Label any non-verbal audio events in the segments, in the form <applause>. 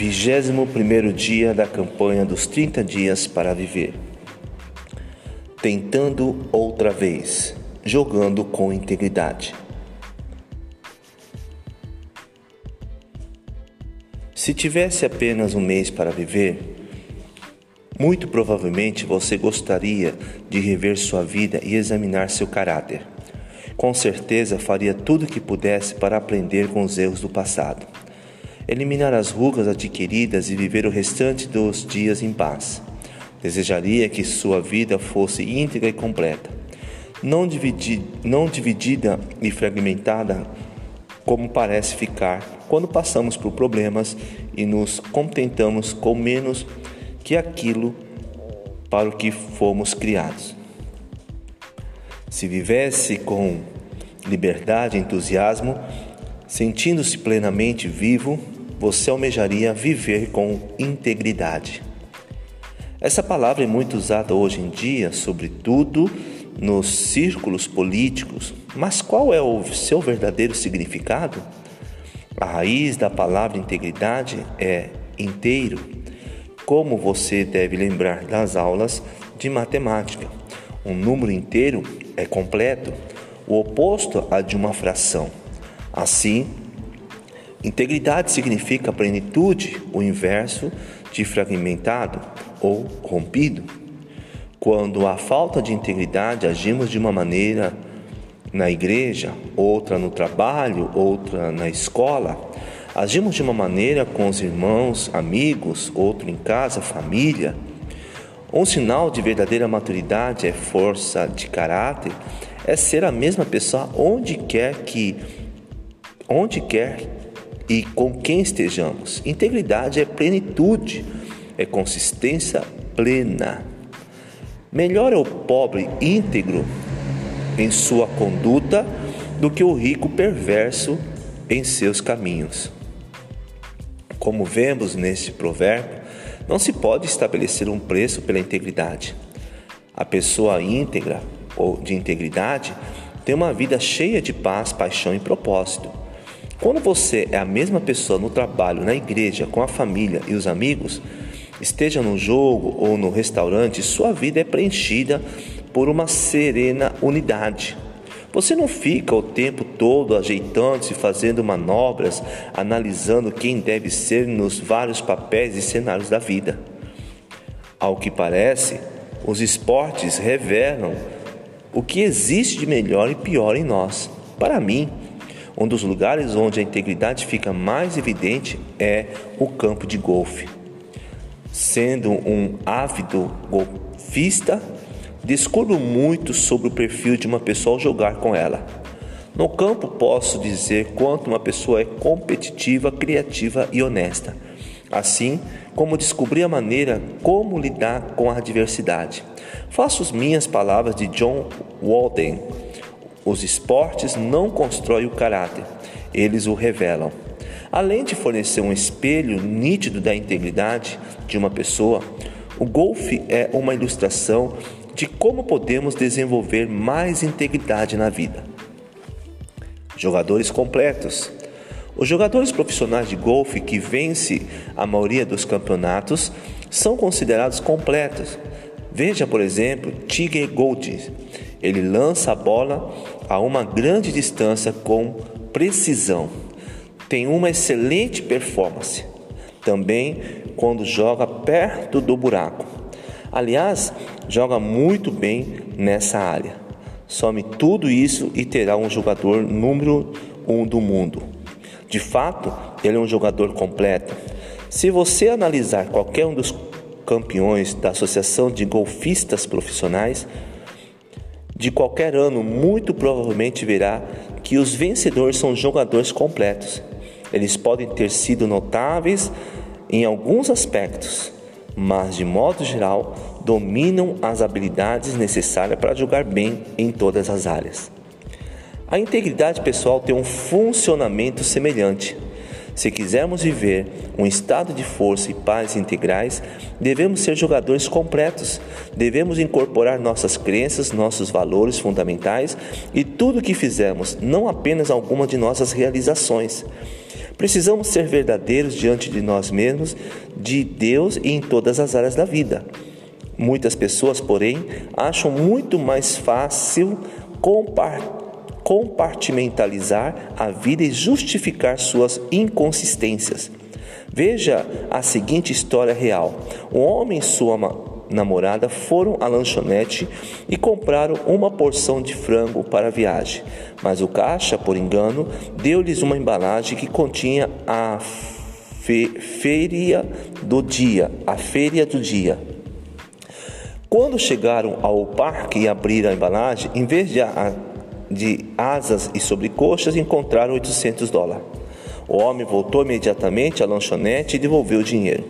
Vigésimo primeiro dia da campanha dos 30 dias para viver. Tentando outra vez, jogando com integridade. Se tivesse apenas um mês para viver, muito provavelmente você gostaria de rever sua vida e examinar seu caráter. Com certeza faria tudo o que pudesse para aprender com os erros do passado eliminar as rugas adquiridas e viver o restante dos dias em paz. Desejaria que sua vida fosse íntegra e completa, não, dividi não dividida e fragmentada como parece ficar quando passamos por problemas e nos contentamos com menos que aquilo para o que fomos criados. Se vivesse com liberdade e entusiasmo, sentindo-se plenamente vivo, você almejaria viver com integridade. Essa palavra é muito usada hoje em dia, sobretudo nos círculos políticos, mas qual é o seu verdadeiro significado? A raiz da palavra integridade é inteiro, como você deve lembrar das aulas de matemática. Um número inteiro é completo, o oposto a de uma fração. Assim, Integridade significa plenitude, o inverso de fragmentado ou rompido. Quando há falta de integridade, agimos de uma maneira na igreja, outra no trabalho, outra na escola. Agimos de uma maneira com os irmãos, amigos, outro em casa, família. Um sinal de verdadeira maturidade é força de caráter, é ser a mesma pessoa onde quer que onde quer e com quem estejamos. Integridade é plenitude, é consistência plena. Melhor é o pobre íntegro em sua conduta do que o rico perverso em seus caminhos. Como vemos neste provérbio, não se pode estabelecer um preço pela integridade. A pessoa íntegra ou de integridade tem uma vida cheia de paz, paixão e propósito. Quando você é a mesma pessoa no trabalho, na igreja, com a família e os amigos, esteja no jogo ou no restaurante, sua vida é preenchida por uma serena unidade. Você não fica o tempo todo ajeitando-se, fazendo manobras, analisando quem deve ser nos vários papéis e cenários da vida. Ao que parece, os esportes revelam o que existe de melhor e pior em nós. Para mim, um dos lugares onde a integridade fica mais evidente é o campo de golfe. Sendo um ávido golfista, descubro muito sobre o perfil de uma pessoa ao jogar com ela. No campo, posso dizer quanto uma pessoa é competitiva, criativa e honesta, assim como descobri a maneira como lidar com a adversidade. Faço as minhas palavras de John Walden os esportes não constroem o caráter, eles o revelam. Além de fornecer um espelho nítido da integridade de uma pessoa, o golfe é uma ilustração de como podemos desenvolver mais integridade na vida. Jogadores completos. Os jogadores profissionais de golfe que vencem a maioria dos campeonatos são considerados completos. Veja, por exemplo, Tiger Gold ele lança a bola a uma grande distância com precisão. Tem uma excelente performance. Também quando joga perto do buraco. Aliás, joga muito bem nessa área. Some tudo isso e terá um jogador número um do mundo. De fato, ele é um jogador completo. Se você analisar qualquer um dos campeões da Associação de Golfistas Profissionais, de qualquer ano, muito provavelmente verá que os vencedores são jogadores completos. Eles podem ter sido notáveis em alguns aspectos, mas de modo geral dominam as habilidades necessárias para jogar bem em todas as áreas. A integridade pessoal tem um funcionamento semelhante. Se quisermos viver um estado de força e paz integrais, devemos ser jogadores completos. Devemos incorporar nossas crenças, nossos valores fundamentais e tudo o que fizermos, não apenas alguma de nossas realizações. Precisamos ser verdadeiros diante de nós mesmos, de Deus e em todas as áreas da vida. Muitas pessoas, porém, acham muito mais fácil compartimentalizar a vida e justificar suas inconsistências. Veja a seguinte história real: um homem e sua namorada foram à lanchonete e compraram uma porção de frango para a viagem, mas o caixa, por engano, deu-lhes uma embalagem que continha a fe feira do dia, a feira do dia. Quando chegaram ao parque e abriram a embalagem, em vez de, a, de asas e sobrecoxas, encontraram 800 dólares. O homem voltou imediatamente à lanchonete e devolveu o dinheiro.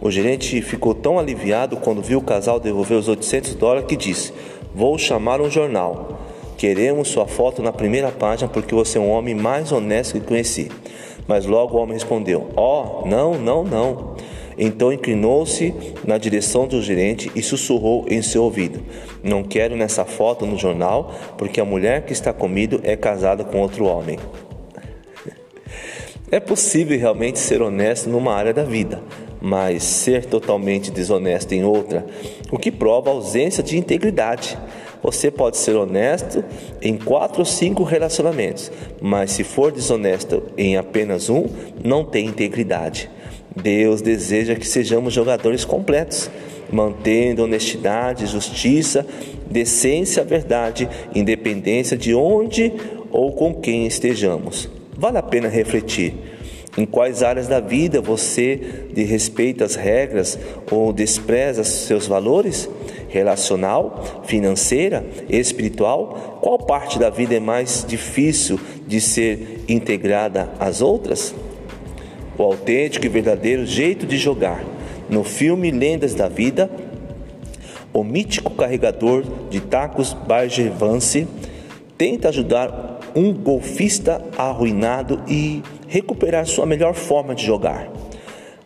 O gerente ficou tão aliviado quando viu o casal devolver os 800 dólares que disse: Vou chamar um jornal. Queremos sua foto na primeira página porque você é um homem mais honesto que conheci. Mas logo o homem respondeu: Oh, não, não, não. Então inclinou-se na direção do gerente e sussurrou em seu ouvido: Não quero nessa foto no jornal, porque a mulher que está comigo é casada com outro homem. <laughs> É possível realmente ser honesto numa área da vida, mas ser totalmente desonesto em outra, o que prova a ausência de integridade. Você pode ser honesto em quatro ou cinco relacionamentos, mas se for desonesto em apenas um, não tem integridade. Deus deseja que sejamos jogadores completos, mantendo honestidade, justiça, decência, verdade, independência de onde ou com quem estejamos. Vale a pena refletir em quais áreas da vida você desrespeita as regras ou despreza seus valores? Relacional, financeira, espiritual? Qual parte da vida é mais difícil de ser integrada às outras? O autêntico e verdadeiro jeito de jogar. No filme Lendas da Vida, o mítico carregador de tacos Bargevance tenta ajudar um golfista arruinado e recuperar sua melhor forma de jogar.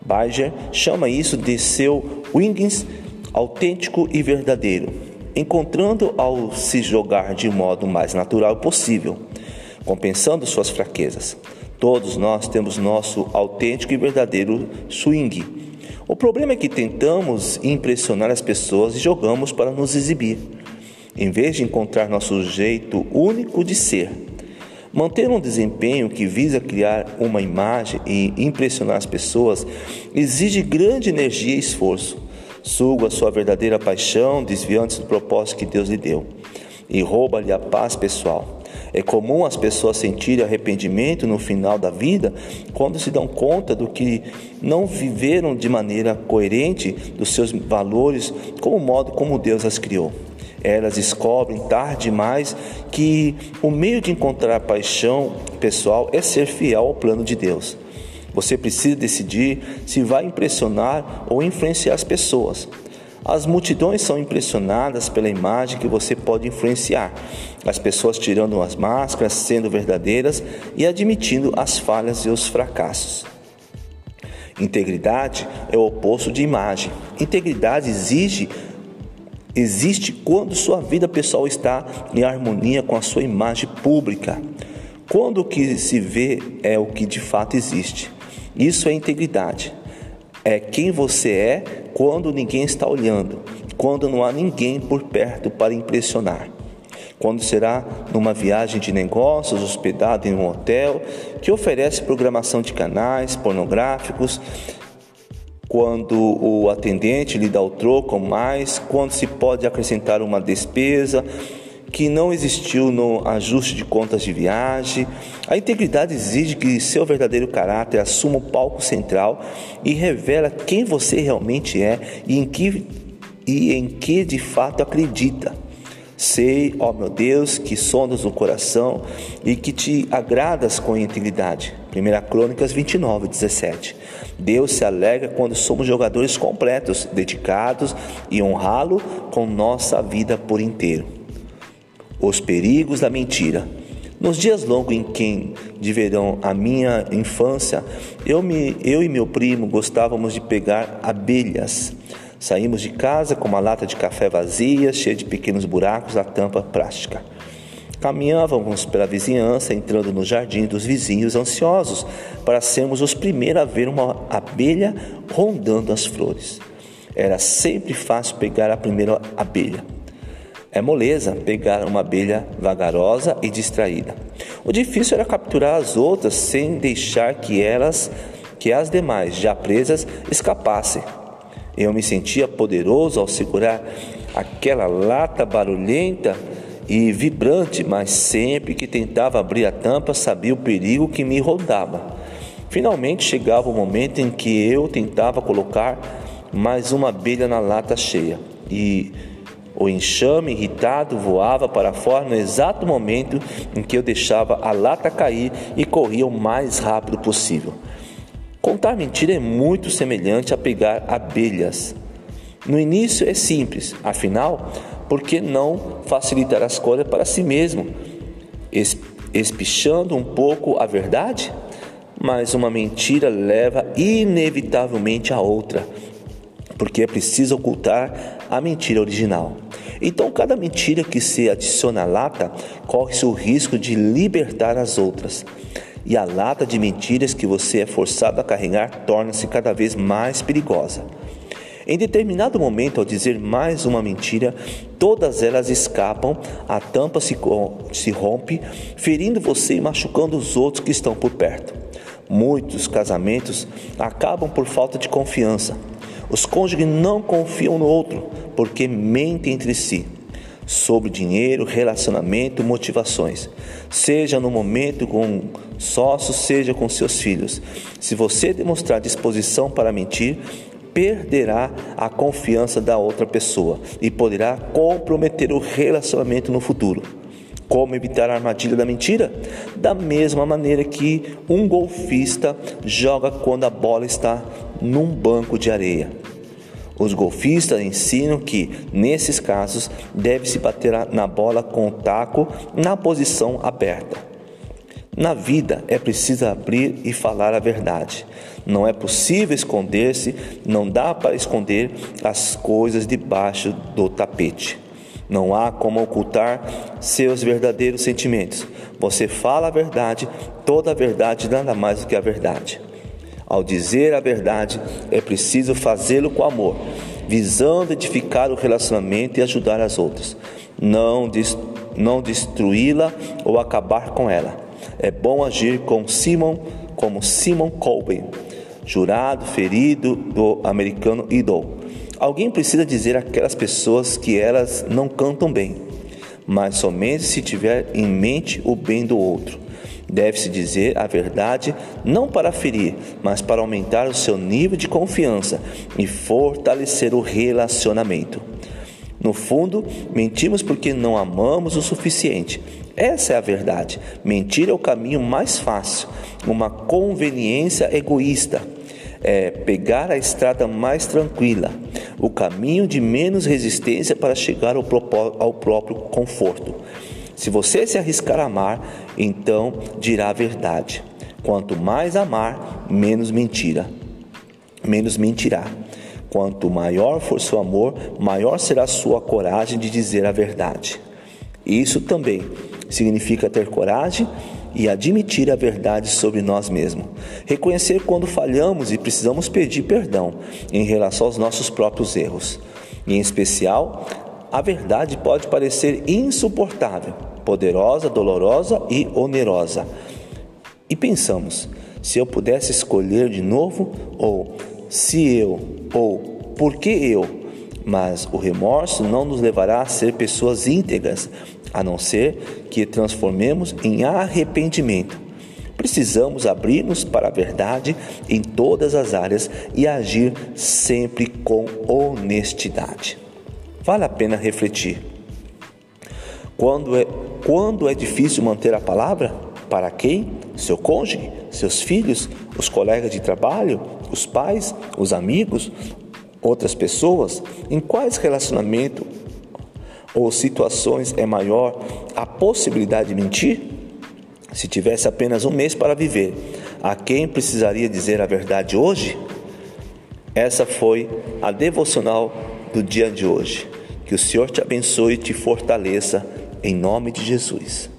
Bajer chama isso de seu wingings autêntico e verdadeiro, encontrando ao se jogar de modo mais natural possível, compensando suas fraquezas. Todos nós temos nosso autêntico e verdadeiro swing. O problema é que tentamos impressionar as pessoas e jogamos para nos exibir, em vez de encontrar nosso jeito único de ser. Manter um desempenho que visa criar uma imagem e impressionar as pessoas exige grande energia e esforço. Suga a sua verdadeira paixão, desviando-se do propósito que Deus lhe deu, e rouba-lhe a paz pessoal. É comum as pessoas sentirem arrependimento no final da vida quando se dão conta do que não viveram de maneira coerente dos seus valores como o modo como Deus as criou. Elas descobrem tarde demais que o meio de encontrar paixão pessoal é ser fiel ao plano de Deus. Você precisa decidir se vai impressionar ou influenciar as pessoas. As multidões são impressionadas pela imagem que você pode influenciar. As pessoas tirando as máscaras, sendo verdadeiras e admitindo as falhas e os fracassos. Integridade é o oposto de imagem. Integridade exige existe quando sua vida pessoal está em harmonia com a sua imagem pública. Quando o que se vê é o que de fato existe. Isso é integridade. É quem você é quando ninguém está olhando, quando não há ninguém por perto para impressionar. Quando será numa viagem de negócios, hospedado em um hotel que oferece programação de canais pornográficos, quando o atendente lhe dá o troco mais, quando se pode acrescentar uma despesa que não existiu no ajuste de contas de viagem. A integridade exige que seu verdadeiro caráter assuma o palco central e revela quem você realmente é e em que, e em que de fato acredita. Sei, ó meu Deus, que sondas o coração e que te agradas com integridade. 1 Crônicas 29, 17. Deus se alegra quando somos jogadores completos, dedicados e honrá-lo com nossa vida por inteiro. Os perigos da mentira. Nos dias longos em que de verão a minha infância, eu, me, eu e meu primo gostávamos de pegar abelhas. Saímos de casa com uma lata de café vazia, cheia de pequenos buracos da tampa plástica. Caminhávamos pela vizinhança, entrando no jardim dos vizinhos, ansiosos para sermos os primeiros a ver uma abelha rondando as flores. Era sempre fácil pegar a primeira abelha. É moleza pegar uma abelha vagarosa e distraída. O difícil era capturar as outras sem deixar que elas, que as demais, já presas, escapassem. Eu me sentia poderoso ao segurar aquela lata barulhenta e vibrante, mas sempre que tentava abrir a tampa sabia o perigo que me rondava. Finalmente chegava o momento em que eu tentava colocar mais uma abelha na lata cheia e o enxame irritado voava para fora no exato momento em que eu deixava a lata cair e corria o mais rápido possível. Contar mentira é muito semelhante a pegar abelhas. No início é simples, afinal, por que não facilitar as coisas para si mesmo, espichando um pouco a verdade? Mas uma mentira leva inevitavelmente a outra, porque é preciso ocultar a mentira original. Então, cada mentira que se adiciona à lata corre-se o risco de libertar as outras. E a lata de mentiras que você é forçado a carregar torna-se cada vez mais perigosa. Em determinado momento, ao dizer mais uma mentira, todas elas escapam, a tampa se, se rompe, ferindo você e machucando os outros que estão por perto. Muitos casamentos acabam por falta de confiança. Os cônjuges não confiam no outro porque mentem entre si sobre dinheiro, relacionamento, motivações, seja no momento com sócios, seja com seus filhos. Se você demonstrar disposição para mentir, perderá a confiança da outra pessoa e poderá comprometer o relacionamento no futuro. Como evitar a armadilha da mentira? Da mesma maneira que um golfista joga quando a bola está num banco de areia. Os golfistas ensinam que, nesses casos, deve-se bater na bola com o taco na posição aberta. Na vida é preciso abrir e falar a verdade. Não é possível esconder-se, não dá para esconder as coisas debaixo do tapete. Não há como ocultar seus verdadeiros sentimentos. Você fala a verdade, toda a verdade, nada mais do que a verdade. Ao dizer a verdade, é preciso fazê-lo com amor, visando edificar o relacionamento e ajudar as outras, não, não destruí-la ou acabar com ela. É bom agir com Simon, como Simon Colby, jurado ferido do americano Idol. Alguém precisa dizer àquelas pessoas que elas não cantam bem, mas somente se tiver em mente o bem do outro. Deve-se dizer a verdade não para ferir, mas para aumentar o seu nível de confiança e fortalecer o relacionamento. No fundo, mentimos porque não amamos o suficiente. Essa é a verdade. Mentir é o caminho mais fácil, uma conveniência egoísta. É pegar a estrada mais tranquila, o caminho de menos resistência para chegar ao, próprio conforto. Se você se arriscar a amar, então dirá a verdade. Quanto mais amar, menos mentira. Menos mentirá. Quanto maior for seu amor, maior será sua coragem de dizer a verdade. Isso também significa ter coragem e admitir a verdade sobre nós mesmos. Reconhecer quando falhamos e precisamos pedir perdão em relação aos nossos próprios erros. em especial, a verdade pode parecer insuportável, poderosa, dolorosa e onerosa. E pensamos: se eu pudesse escolher de novo, ou se eu, ou por que eu? Mas o remorso não nos levará a ser pessoas íntegras, a não ser que transformemos em arrependimento. Precisamos abrir-nos para a verdade em todas as áreas e agir sempre com honestidade. Vale a pena refletir. Quando é, quando é difícil manter a palavra? Para quem? Seu cônjuge, seus filhos, os colegas de trabalho, os pais, os amigos, outras pessoas? Em quais relacionamentos ou situações é maior a possibilidade de mentir? Se tivesse apenas um mês para viver, a quem precisaria dizer a verdade hoje? Essa foi a devocional do dia de hoje. Que o Senhor te abençoe e te fortaleça, em nome de Jesus.